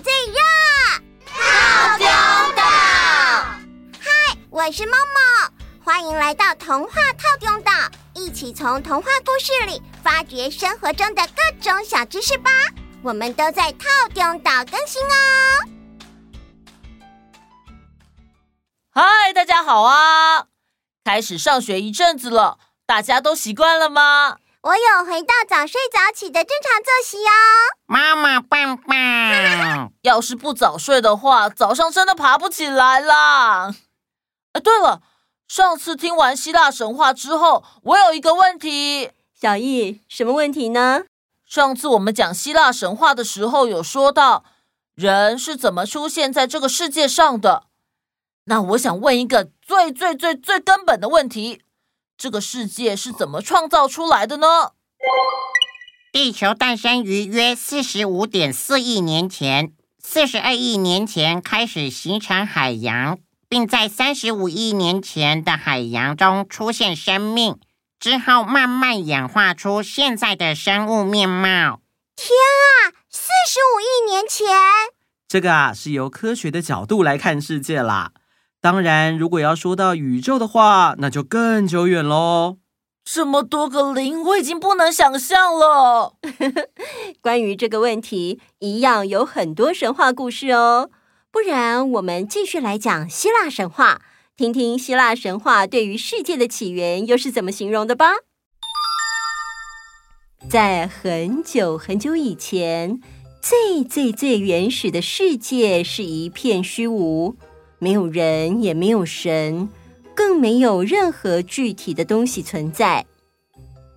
最热，套丢岛。嗨，我是梦梦，欢迎来到童话套丢岛，一起从童话故事里发掘生活中的各种小知识吧。我们都在套丢岛更新哦。嗨，大家好啊！开始上学一阵子了，大家都习惯了吗？我有回到早睡早起的正常作息哦。妈妈棒棒！要是不早睡的话，早上真的爬不起来啦。哎，对了，上次听完希腊神话之后，我有一个问题。小易，什么问题呢？上次我们讲希腊神话的时候，有说到人是怎么出现在这个世界上的。那我想问一个最最最最根本的问题。这个世界是怎么创造出来的呢？地球诞生于约四十五点四亿年前，四十二亿年前开始形成海洋，并在三十五亿年前的海洋中出现生命，之后慢慢演化出现在的生物面貌。天啊，四十五亿年前！这个啊，是由科学的角度来看世界啦。当然，如果要说到宇宙的话，那就更久远喽。这么多个零，我已经不能想象了。关于这个问题，一样有很多神话故事哦。不然，我们继续来讲希腊神话，听听希腊神话对于世界的起源又是怎么形容的吧。在很久很久以前，最最最原始的世界是一片虚无。没有人，也没有神，更没有任何具体的东西存在。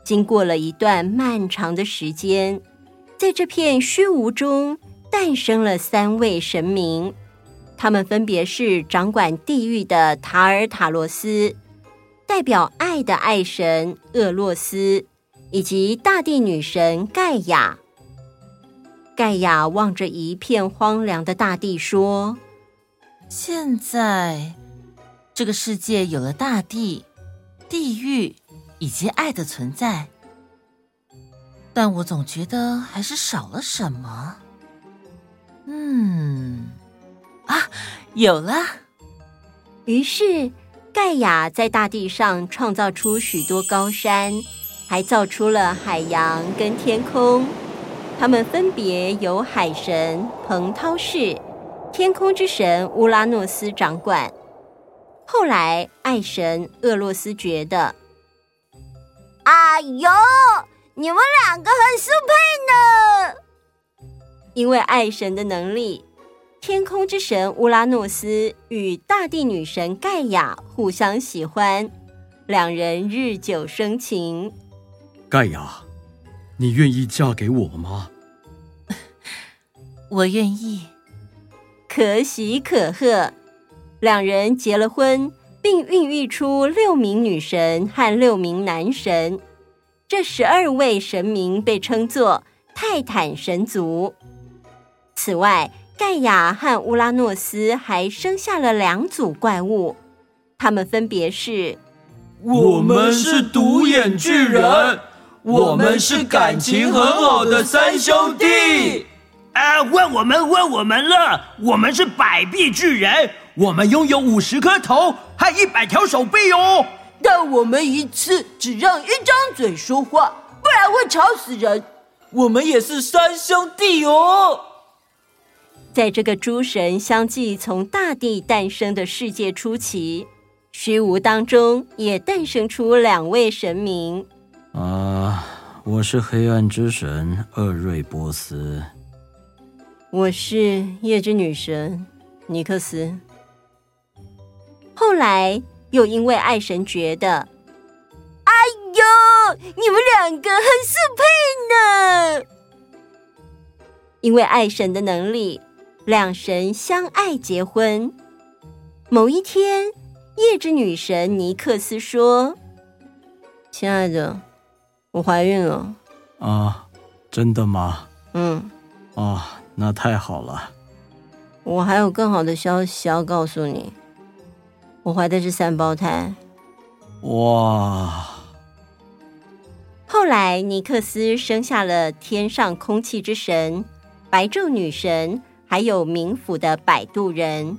经过了一段漫长的时间，在这片虚无中诞生了三位神明，他们分别是掌管地狱的塔尔塔罗斯，代表爱的爱神厄洛斯，以及大地女神盖亚。盖亚望着一片荒凉的大地说。现在，这个世界有了大地、地狱以及爱的存在，但我总觉得还是少了什么。嗯，啊，有了！于是，盖亚在大地上创造出许多高山，还造出了海洋跟天空。他们分别由海神彭涛氏。天空之神乌拉诺斯掌管。后来，爱神厄洛斯觉得，哎呦，你们两个很适配呢。因为爱神的能力，天空之神乌拉诺斯与大地女神盖亚互相喜欢，两人日久生情。盖亚，你愿意嫁给我吗？我愿意。可喜可贺，两人结了婚，并孕育出六名女神和六名男神。这十二位神明被称作泰坦神族。此外，盖亚和乌拉诺斯还生下了两组怪物，他们分别是：我们是独眼巨人，我们是感情很好的三兄弟。啊！问我们，问我们了。我们是百臂巨人，我们拥有五十颗头和一百条手臂哦。但我们一次只让一张嘴说话，不然会吵死人。我们也是三兄弟哦。在这个诸神相继从大地诞生的世界初期，虚无当中也诞生出两位神明。啊，我是黑暗之神厄瑞波斯。我是夜之女神尼克斯。后来又因为爱神觉得，哎呦，你们两个很适配呢。因为爱神的能力，两神相爱结婚。某一天，夜之女神尼克斯说：“亲爱的，我怀孕了。”啊，真的吗？嗯。啊。那太好了！我还有更好的消息要告诉你，我怀的是三胞胎。哇！后来尼克斯生下了天上空气之神、白昼女神，还有冥府的摆渡人。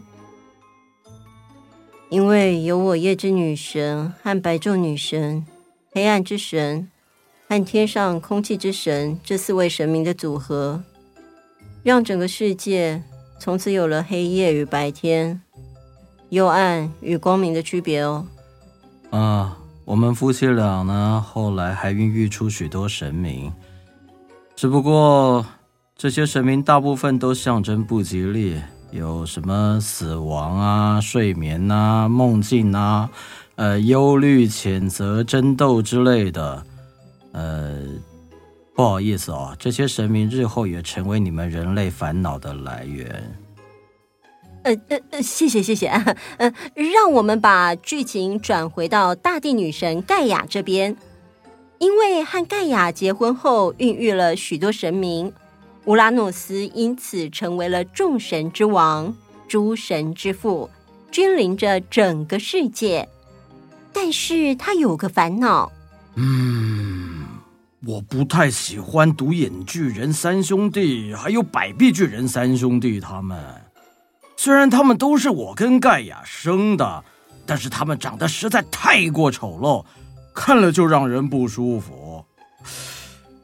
因为有我夜之女神和白昼女神、黑暗之神和天上空气之神这四位神明的组合，让整个世界从此有了黑夜与白天、幽暗与光明的区别哦。啊，我们夫妻俩呢，后来还孕育出许多神明，只不过这些神明大部分都象征不吉利。有什么死亡啊、睡眠啊、梦境啊、呃、忧虑、谴责、争斗之类的。呃，不好意思哦，这些神明日后也成为你们人类烦恼的来源。呃呃呃，谢谢谢谢啊，呃，让我们把剧情转回到大地女神盖亚这边，因为和盖亚结婚后，孕育了许多神明。乌拉诺斯因此成为了众神之王、诸神之父，君临着整个世界。但是他有个烦恼。嗯，我不太喜欢独眼巨人三兄弟，还有百臂巨人三兄弟他们。虽然他们都是我跟盖亚生的，但是他们长得实在太过丑陋，看了就让人不舒服。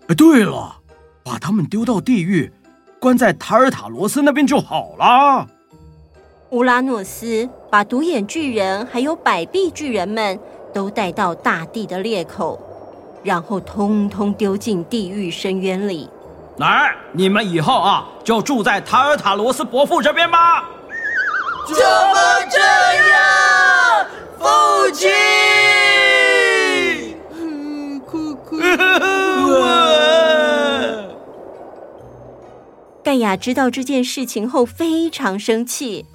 哎，对了。把他们丢到地狱，关在塔尔塔罗斯那边就好了。乌拉诺斯把独眼巨人还有百臂巨人们都带到大地的裂口，然后通通丢进地狱深渊里。来，你们以后啊，就住在塔尔塔罗斯伯父这边吧。怎么这样，父亲？盖亚知道这件事情后非常生气，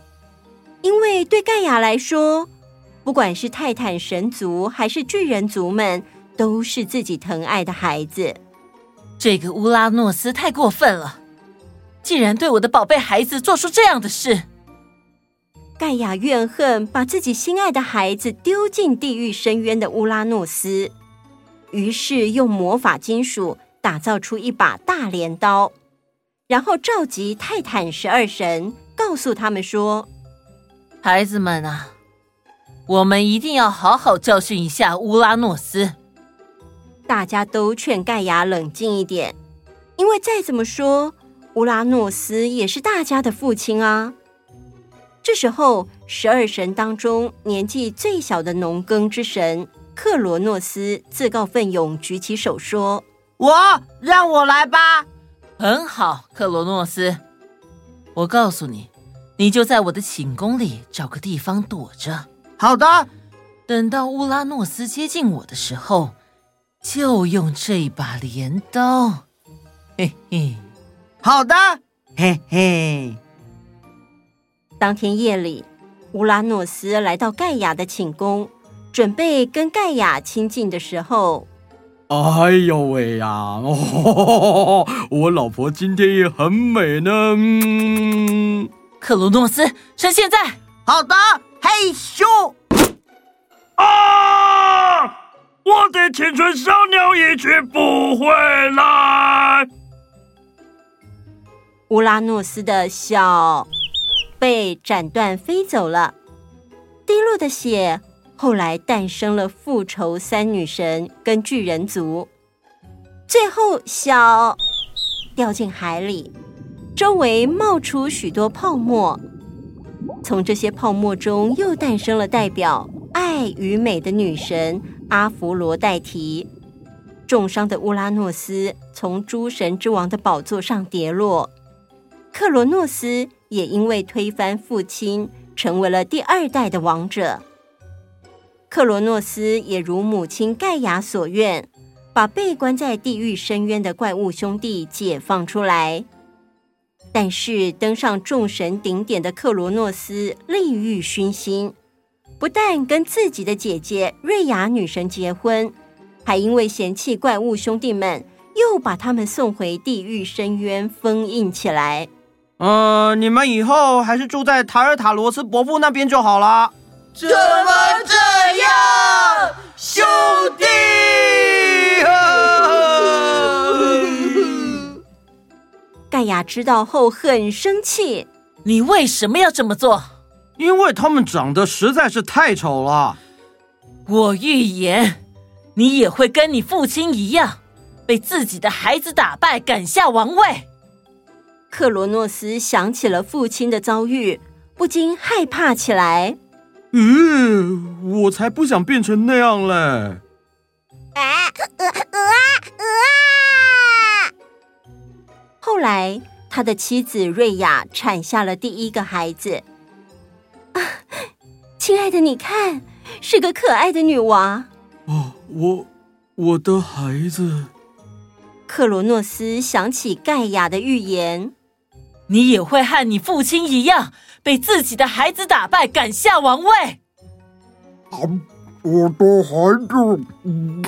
因为对盖亚来说，不管是泰坦神族还是巨人族们，都是自己疼爱的孩子。这个乌拉诺斯太过分了，竟然对我的宝贝孩子做出这样的事。盖亚怨恨把自己心爱的孩子丢进地狱深渊的乌拉诺斯，于是用魔法金属打造出一把大镰刀。然后召集泰坦十二神，告诉他们说：“孩子们啊，我们一定要好好教训一下乌拉诺斯。”大家都劝盖亚冷静一点，因为再怎么说，乌拉诺斯也是大家的父亲啊。这时候，十二神当中年纪最小的农耕之神克罗诺斯自告奋勇，举起手说：“我，让我来吧。”很好，克罗诺斯，我告诉你，你就在我的寝宫里找个地方躲着。好的，等到乌拉诺斯接近我的时候，就用这把镰刀。嘿嘿，好的，嘿嘿。当天夜里，乌拉诺斯来到盖亚的寝宫，准备跟盖亚亲近的时候。哎呦喂呀！哦，我老婆今天也很美呢。嗯，克罗诺斯，趁现在。好的，嘿咻！啊！我的青春小鸟一去不回来。乌拉诺斯的小被斩断飞走了，滴落的血。后来诞生了复仇三女神跟巨人族，最后小掉进海里，周围冒出许多泡沫，从这些泡沫中又诞生了代表爱与美的女神阿弗罗代提。重伤的乌拉诺斯从诸神之王的宝座上跌落，克罗诺斯也因为推翻父亲，成为了第二代的王者。克罗诺斯也如母亲盖亚所愿，把被关在地狱深渊的怪物兄弟解放出来。但是登上众神顶点的克罗诺斯利欲熏心，不但跟自己的姐姐瑞亚女神结婚，还因为嫌弃怪物兄弟们，又把他们送回地狱深渊封印起来。嗯、呃，你们以后还是住在塔尔塔罗斯伯父那边就好了。怎么这样，兄弟？盖亚知道后很生气，你为什么要这么做？因为他们长得实在是太丑了。我预言，你也会跟你父亲一样，被自己的孩子打败，赶下王位。克罗诺斯想起了父亲的遭遇，不禁害怕起来。嗯，我才不想变成那样嘞！啊，呃呃啊呃啊！后来，他的妻子瑞亚产下了第一个孩子。啊，亲爱的，你看，是个可爱的女娃。哦，我，我的孩子。克罗诺斯想起盖亚的预言：“你也会和你父亲一样，被自己的孩子打败，赶下王位。”啊，我的孩子！嗯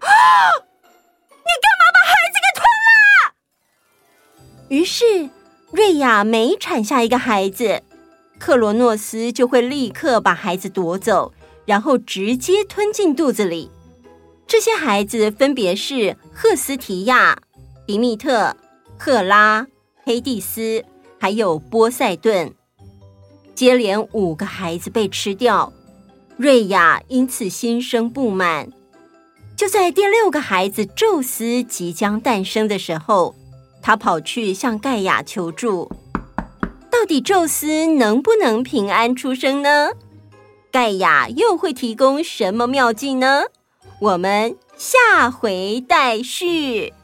啊！你干嘛把孩子给吞了？于是瑞亚每产下一个孩子，克罗诺斯就会立刻把孩子夺走，然后直接吞进肚子里。这些孩子分别是赫斯提亚、迪密特、赫拉、黑蒂斯，还有波塞顿。接连五个孩子被吃掉，瑞亚因此心生不满。就在第六个孩子宙斯即将诞生的时候，他跑去向盖亚求助。到底宙斯能不能平安出生呢？盖亚又会提供什么妙计呢？我们下回待续。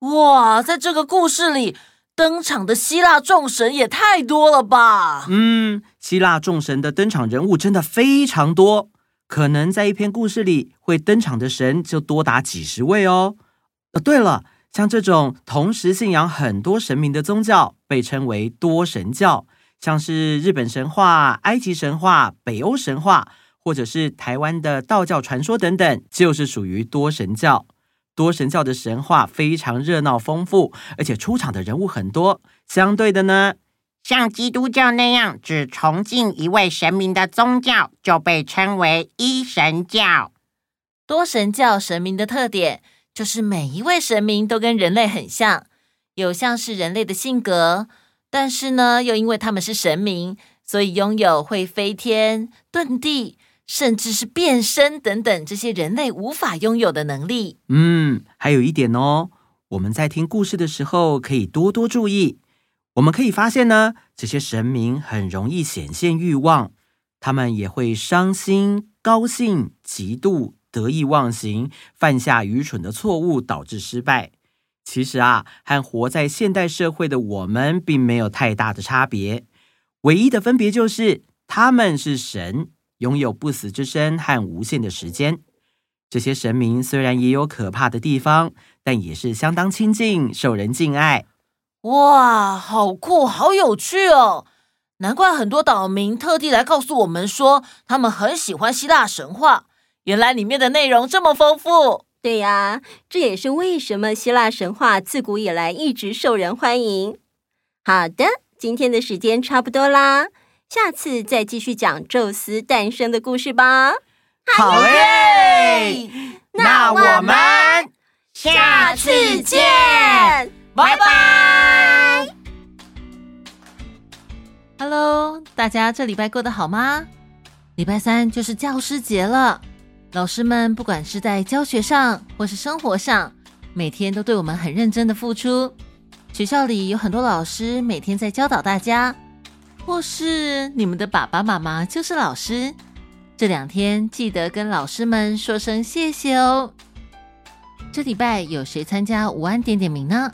哇，在这个故事里登场的希腊众神也太多了吧？嗯，希腊众神的登场人物真的非常多，可能在一篇故事里会登场的神就多达几十位哦。哦，对了，像这种同时信仰很多神明的宗教，被称为多神教，像是日本神话、埃及神话、北欧神话。或者是台湾的道教传说等等，就是属于多神教。多神教的神话非常热闹丰富，而且出场的人物很多。相对的呢，像基督教那样只崇敬一位神明的宗教，就被称为一神教。多神教神明的特点就是每一位神明都跟人类很像，有像是人类的性格，但是呢，又因为他们是神明，所以拥有会飞天、遁地。甚至是变身等等这些人类无法拥有的能力。嗯，还有一点哦，我们在听故事的时候可以多多注意。我们可以发现呢，这些神明很容易显现欲望，他们也会伤心、高兴、嫉妒、得意忘形，犯下愚蠢的错误，导致失败。其实啊，和活在现代社会的我们并没有太大的差别，唯一的分别就是他们是神。拥有不死之身和无限的时间，这些神明虽然也有可怕的地方，但也是相当亲近，受人敬爱。哇，好酷，好有趣哦！难怪很多岛民特地来告诉我们说，他们很喜欢希腊神话。原来里面的内容这么丰富。对呀，这也是为什么希腊神话自古以来一直受人欢迎。好的，今天的时间差不多啦。下次再继续讲宙斯诞生的故事吧。好耶！那我们下次见，拜拜。Hello，大家这礼拜过得好吗？礼拜三就是教师节了，老师们不管是在教学上或是生活上，每天都对我们很认真的付出。学校里有很多老师每天在教导大家。或是你们的爸爸妈妈就是老师，这两天记得跟老师们说声谢谢哦。这礼拜有谁参加午安点点名呢？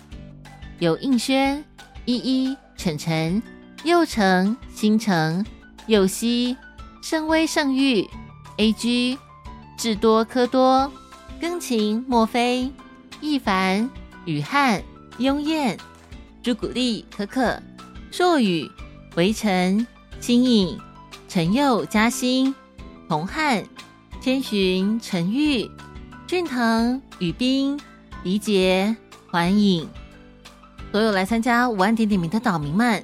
有应轩、依依、晨晨、佑成、星辰、佑希、圣威、圣玉、A G、智多、科多、庚琴、莫非、易凡、雨汉、雍燕、朱古力、可可、硕宇。围城、新颖、陈佑、嘉欣、童汉、千寻、陈玉、俊腾、宇彬、怡洁、环影，所有来参加五万点点名的岛民们，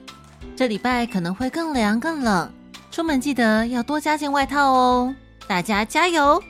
这礼拜可能会更凉更冷，出门记得要多加件外套哦，大家加油！